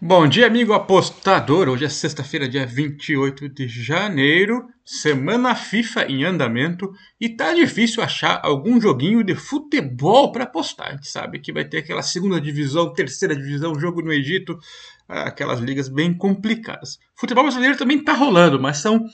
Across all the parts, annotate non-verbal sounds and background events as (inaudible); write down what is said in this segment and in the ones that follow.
Bom dia, amigo apostador. Hoje é sexta-feira, dia 28 de janeiro, semana FIFA em andamento e tá difícil achar algum joguinho de futebol para apostar. A gente sabe que vai ter aquela segunda divisão, terceira divisão, jogo no Egito, aquelas ligas bem complicadas. Futebol brasileiro também tá rolando, mas são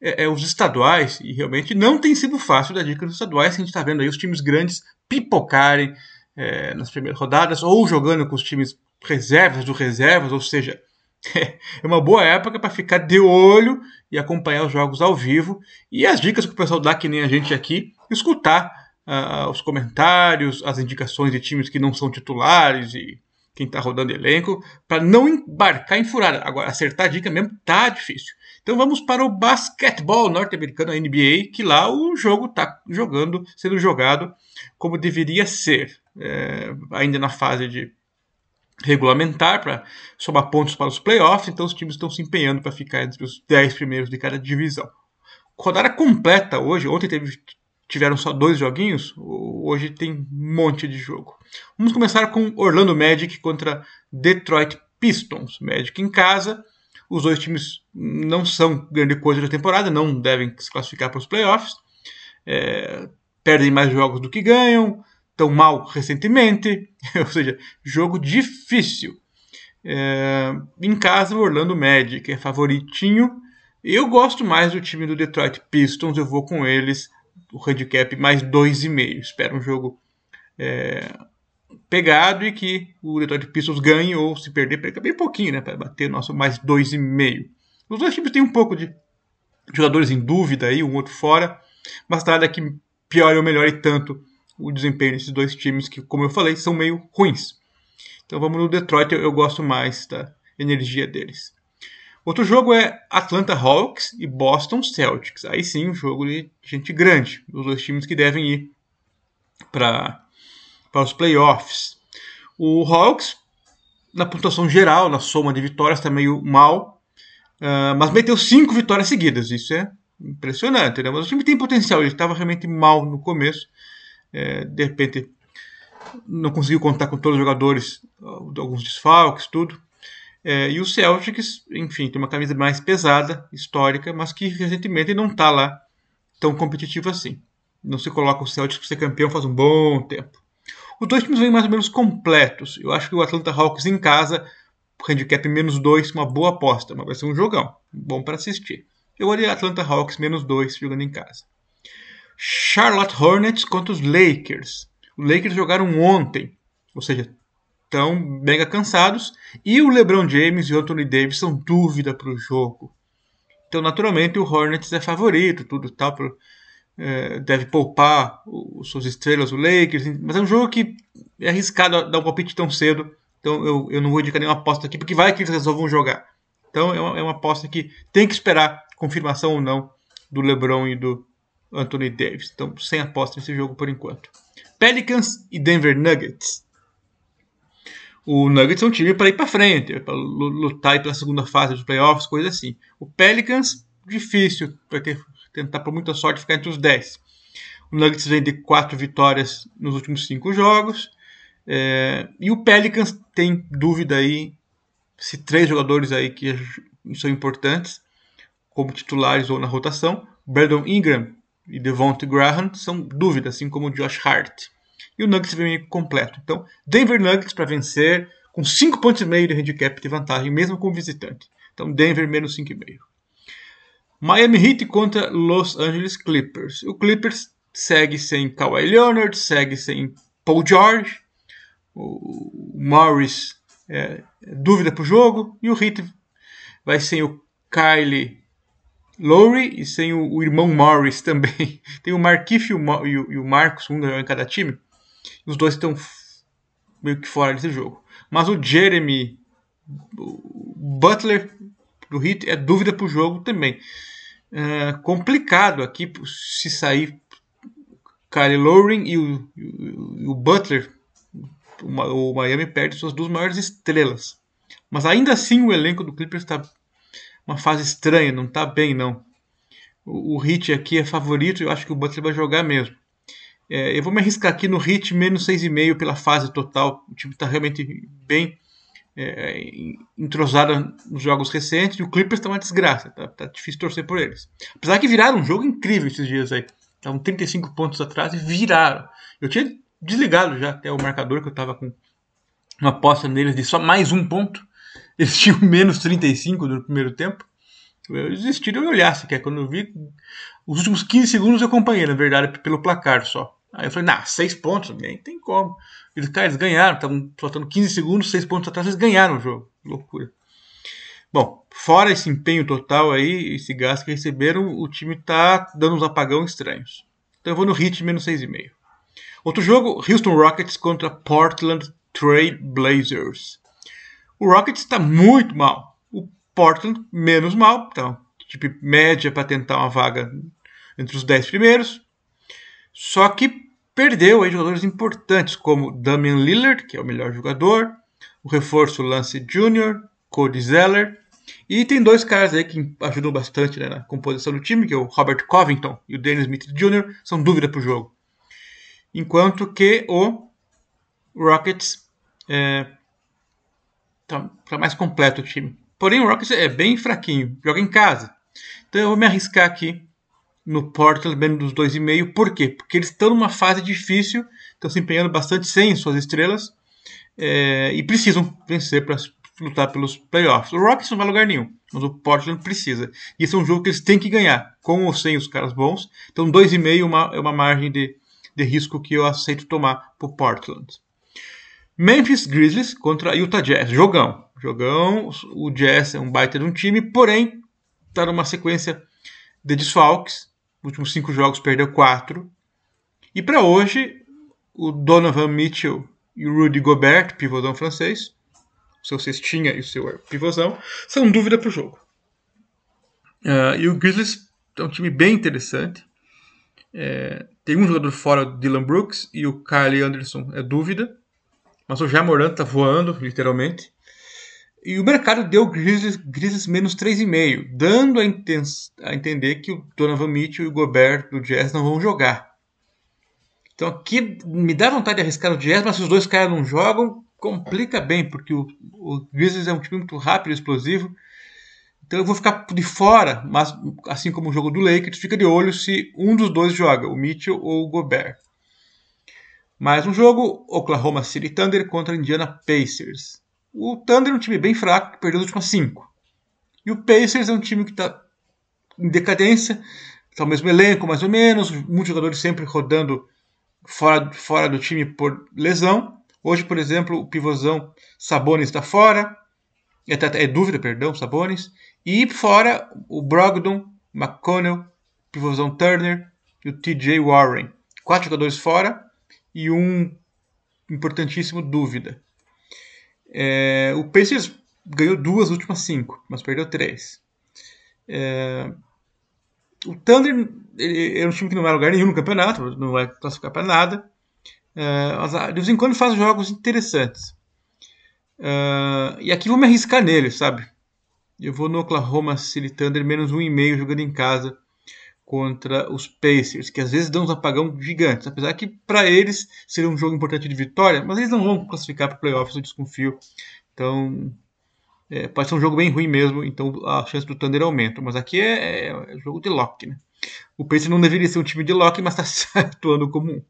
é, é, os estaduais e realmente não tem sido fácil da dica dos estaduais. A gente está vendo aí os times grandes pipocarem é, nas primeiras rodadas ou jogando com os times reservas do reservas, ou seja, (laughs) é uma boa época para ficar de olho e acompanhar os jogos ao vivo e as dicas que o pessoal dá, que nem a gente aqui, escutar uh, os comentários, as indicações de times que não são titulares e quem está rodando elenco, para não embarcar em furada. Agora, acertar a dica mesmo tá difícil. Então vamos para o basquetebol norte-americano, a NBA, que lá o jogo está jogando, sendo jogado como deveria ser, é, ainda na fase de regulamentar para somar pontos para os playoffs, então os times estão se empenhando para ficar entre os 10 primeiros de cada divisão. Rodada completa hoje, ontem teve, tiveram só dois joguinhos, hoje tem um monte de jogo. Vamos começar com Orlando Magic contra Detroit Pistons. Magic em casa, os dois times não são grande coisa da temporada, não devem se classificar para os playoffs, é, perdem mais jogos do que ganham, tão mal recentemente, (laughs) ou seja, jogo difícil. É, em casa, o Orlando Magic é favoritinho. Eu gosto mais do time do Detroit Pistons, eu vou com eles, o handicap mais 2,5. Espero um jogo é, pegado e que o Detroit Pistons ganhe ou se perder, perca bem pouquinho, né, para bater nosso mais 2,5. Os dois times têm um pouco de jogadores em dúvida aí, um outro fora, mas nada que piore ou melhore tanto o desempenho desses dois times que, como eu falei, são meio ruins. Então vamos no Detroit, eu, gosto mais da energia deles. Outro jogo é Atlanta Hawks e Boston Celtics. Aí sim, um jogo de gente grande. Os dois times que devem ir para os playoffs. O Hawks, na pontuação geral, na soma de vitórias, está meio mal. Uh, mas meteu cinco vitórias seguidas. Isso é impressionante. Né? Mas o time tem potencial. Ele estava realmente mal no começo é, de repente não conseguiu contar com todos os jogadores, alguns desfalques, tudo. É, e o Celtics, enfim, tem uma camisa mais pesada, histórica, mas que recentemente não está lá tão competitivo assim. Não se coloca o Celtics para ser campeão faz um bom tempo. Os dois times vêm mais ou menos completos. Eu acho que o Atlanta Hawks em casa, handicap menos 2, uma boa aposta, mas vai ser um jogão, bom para assistir. Eu olhei Atlanta Hawks menos 2 jogando em casa. Charlotte Hornets contra os Lakers. Os Lakers jogaram ontem, ou seja, estão mega cansados. E o LeBron James e o Anthony Davis são dúvida para o jogo. Então, naturalmente, o Hornets é favorito, tudo tal. É, deve poupar os, suas estrelas, o Lakers. Mas é um jogo que é arriscado dar um palpite tão cedo. Então, eu, eu não vou indicar nenhuma aposta aqui, porque vai que eles resolvam jogar. Então, é uma, é uma aposta que tem que esperar confirmação ou não do LeBron e do, Anthony Davis. Então, sem aposta nesse jogo por enquanto. Pelicans e Denver Nuggets. O Nuggets é um time para ir para frente, para lutar pela segunda fase dos playoffs, coisa assim. O Pelicans, difícil, vai ter, tentar por muita sorte ficar entre os 10. O Nuggets vem de 4 vitórias nos últimos 5 jogos. É, e o Pelicans tem dúvida aí se três jogadores aí que são importantes como titulares ou na rotação. Brandon Ingram e Devonte Graham são dúvidas, assim como o Josh Hart. E o Nuggets vem completo. Então, Denver Nuggets para vencer com 5 pontos e meio de handicap de vantagem, mesmo com visitante. Então, Denver menos 5,5. Miami Heat contra Los Angeles Clippers. O Clippers segue sem Kawhi Leonard, segue sem Paul George. O Morris é dúvida para o jogo. E o Heat vai sem o Kylie Lowry e sem o, o, irmão Morris também. (laughs) Tem o Markif e o, e o, e o Marcos, um em cada time. Os dois estão meio que fora desse jogo. Mas o Jeremy Butler do Heat é dúvida para o jogo também. É complicado aqui se sair Kyle Lowry e o, e o Butler. O Miami perde suas duas maiores estrelas. Mas ainda assim o elenco do Clippers está uma fase estranha, não está bem não. O, o Hit aqui é favorito, eu acho que o Butler vai jogar mesmo. É, eu vou me arriscar aqui no Hit menos 6,5 pela fase total. O time está realmente bem é, entrosada nos jogos recentes, e o Clippers tá uma desgraça, tá, tá difícil torcer por eles. Apesar que viraram um jogo incrível esses dias aí. Estavam 35 pontos atrás e viraram. Eu tinha desligado já até o marcador, que eu tava com uma aposta neles de só mais um ponto. Eles tinham (laughs) menos 35 no primeiro tempo. Eu desisti de olhar, se quer. Quando eu vi, os últimos 15 segundos eu acompanhei, na verdade, pelo placar só. Aí eu falei, nah, 6 pontos, nem tem como. Eles, cara, eles ganharam, estavam faltando 15 segundos, 6 pontos atrás, eles ganharam o jogo. Loucura. Bom, fora esse empenho total aí, esse gasto que receberam, o time tá dando uns apagão estranhos. Então eu vou no hit menos 6,5. Outro jogo, Houston Rockets contra Portland Trail Blazers. O Rockets está muito mal. O Portland menos mal, então, tipo média para tentar uma vaga entre os 10 primeiros. Só que perdeu aí jogadores importantes como Damian Lillard, que é o melhor jogador, o reforço Lance Jr., Cody Zeller, e tem dois caras aí que ajudam bastante né, na composição do time, que é o Robert Covington e o Dennis Smith Jr., são dúvida para o jogo. Enquanto que o Rockets é, tá, tá, mais completo o time. Porém, o Rockets é bem fraquinho, joga em casa. Então eu vou me arriscar aqui no Portland menos dos 2,5. Por quê? Porque eles estão numa fase difícil, estão se empenhando bastante sem suas estrelas é, e precisam vencer para lutar pelos playoffs. O Rockets não vai lugar nenhum, mas o Portland precisa. E esse é um jogo que eles têm que ganhar, com ou sem os caras bons. Então 2,5 é uma, é uma margem de, de risco que eu aceito tomar para o Portland. Memphis Grizzlies contra Utah Jazz. Jogão. Jogão. O Jazz é um baita de um time, porém está numa sequência de desfalques últimos cinco jogos perdeu quatro. E para hoje, o Donovan Mitchell e o Rudy Gobert, pivôzão francês, o seu cestinha e o seu pivôzão, são dúvida para o jogo. Uh, e o Grizzlies é um time bem interessante. É, tem um jogador fora, o Dylan Brooks, e o Kyle Anderson é dúvida. Mas o Jamoran está voando, literalmente. E o mercado deu Grizzlies, Grizzlies menos 3,5, dando a, a, entender que o Donovan Mitchell e o Gobert do Jazz não vão jogar. Então aqui me dá vontade de arriscar no Jazz, mas se os dois caras não jogam, complica bem, porque o, o Grizzlies é um time muito rápido e explosivo. Então eu vou ficar de fora, mas assim como o jogo do Lakers, fica de olho se um dos dois joga, o Mitchell ou o Gobert. Mais um jogo, Oklahoma City Thunder contra Indiana Pacers. O Thunder é um time bem fraco, que perdeu as últimas cinco. E o Pacers é um time que está em decadência, está o mesmo elenco, mais ou menos, muitos jogadores sempre rodando fora, fora do time por lesão. Hoje, por exemplo, o pivôzão Sabonis está fora, é, é, dúvida, perdão, Sabonis. E fora o Brogdon, McConnell, pivôzão Turner e o TJ Warren. Quatro jogadores fora e um importantíssimo dúvida. É, o Pacers ganhou duas últimas cinco, mas perdeu três. É, o Thunder é um time que não vai lugar nenhum no campeonato, não vai classificar para nada. É, mas ah, de vez em quando faz jogos interessantes. É, e aqui vou me arriscar nele, sabe? Eu vou no Oklahoma City Thunder menos um e meio jogando em casa contra os Pacers, que às vezes dão uns apagão gigantes, apesar que para eles seria um jogo importante de vitória, mas eles não vão classificar para playoffs, eu desconfio. Então, é, pode ser um jogo bem ruim mesmo, então a chance do Thunder aumenta. Mas aqui é, é, é jogo de lock, né? O Pacers não deveria ser um time de lock, mas está (laughs) atuando como um.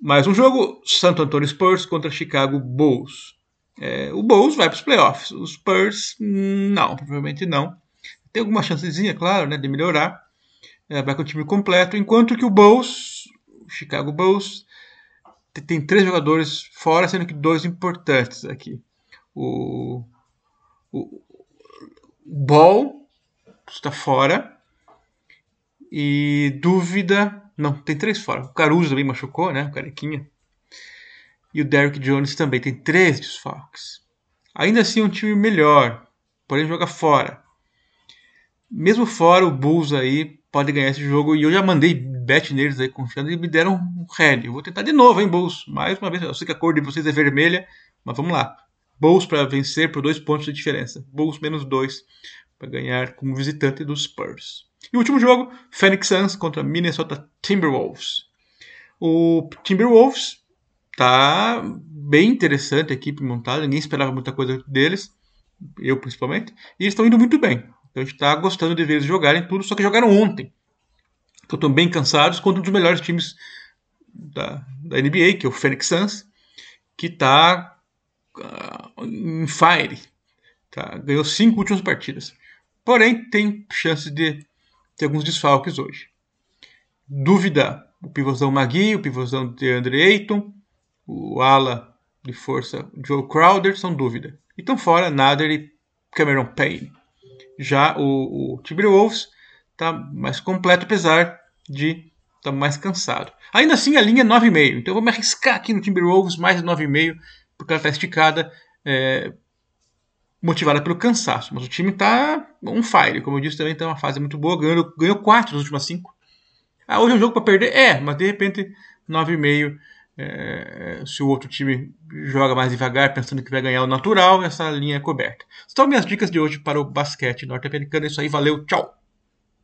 Mais um jogo, Santo Antonio Spurs contra Chicago Bulls. É, o Bulls vai para os playoffs, os Spurs não, provavelmente não. Tem alguma chancezinha, claro, né, de melhorar, é, vai com o time completo, enquanto que o Bulls, o Chicago Bulls, tem três jogadores fora, sendo que dois importantes aqui. O, o, Ball está fora. E dúvida. Não, tem três fora. O Caruso também machucou, né? O Carequinha. E o Derrick Jones também. Tem três desfalques. Ainda assim, é um time melhor. Porém, joga fora. Mesmo fora, o Bulls aí pode ganhar esse jogo. E eu já mandei bet neles aí confiando e me deram um head. Eu vou tentar de novo, hein, Bulls. Mais uma vez, eu sei que a cor de vocês é vermelha, mas vamos lá. Bulls para vencer por dois pontos de diferença. Bulls menos dois para ganhar como visitante dos Spurs. E o último jogo, Phoenix Suns contra Minnesota Timberwolves. O Timberwolves tá bem interessante a equipe montada, ninguém esperava muita coisa deles, eu principalmente, e eles estão indo muito bem. Então a gente está gostando de ver eles jogarem tudo, só que jogaram ontem. Então estão bem cansados contra um dos melhores times da, da NBA, que é o Phoenix Suns, que está uh, ah, em fire. Tá? Ganhou cinco últimas partidas. Porém, tem chance de ter alguns desfalques hoje. Dúvida: o pivôzão Magui, o pivôzão de Andre Ayton, o ala de força Joe Crowder são dúvida. E estão fora Nader e Cameron Payne. Já o, o está mais completo, apesar de estar tá mais cansado. Ainda assim, a linha é 9,5. Então eu vou me arriscar aqui no Timberwolves mais de 9,5, porque ela está esticada, é, motivada pelo cansaço. Mas o time está on fire. Como eu disse, também está uma fase muito boa. Ganhou, ganhou 4 nas últimas 5. Ah, hoje é um jogo para perder? É, mas de repente 9,5 é, se o outro time joga mais devagar, pensando que vai ganhar o natural, essa linha é coberta. São minhas dicas de hoje para o basquete norte-americano. É isso aí, valeu, tchau!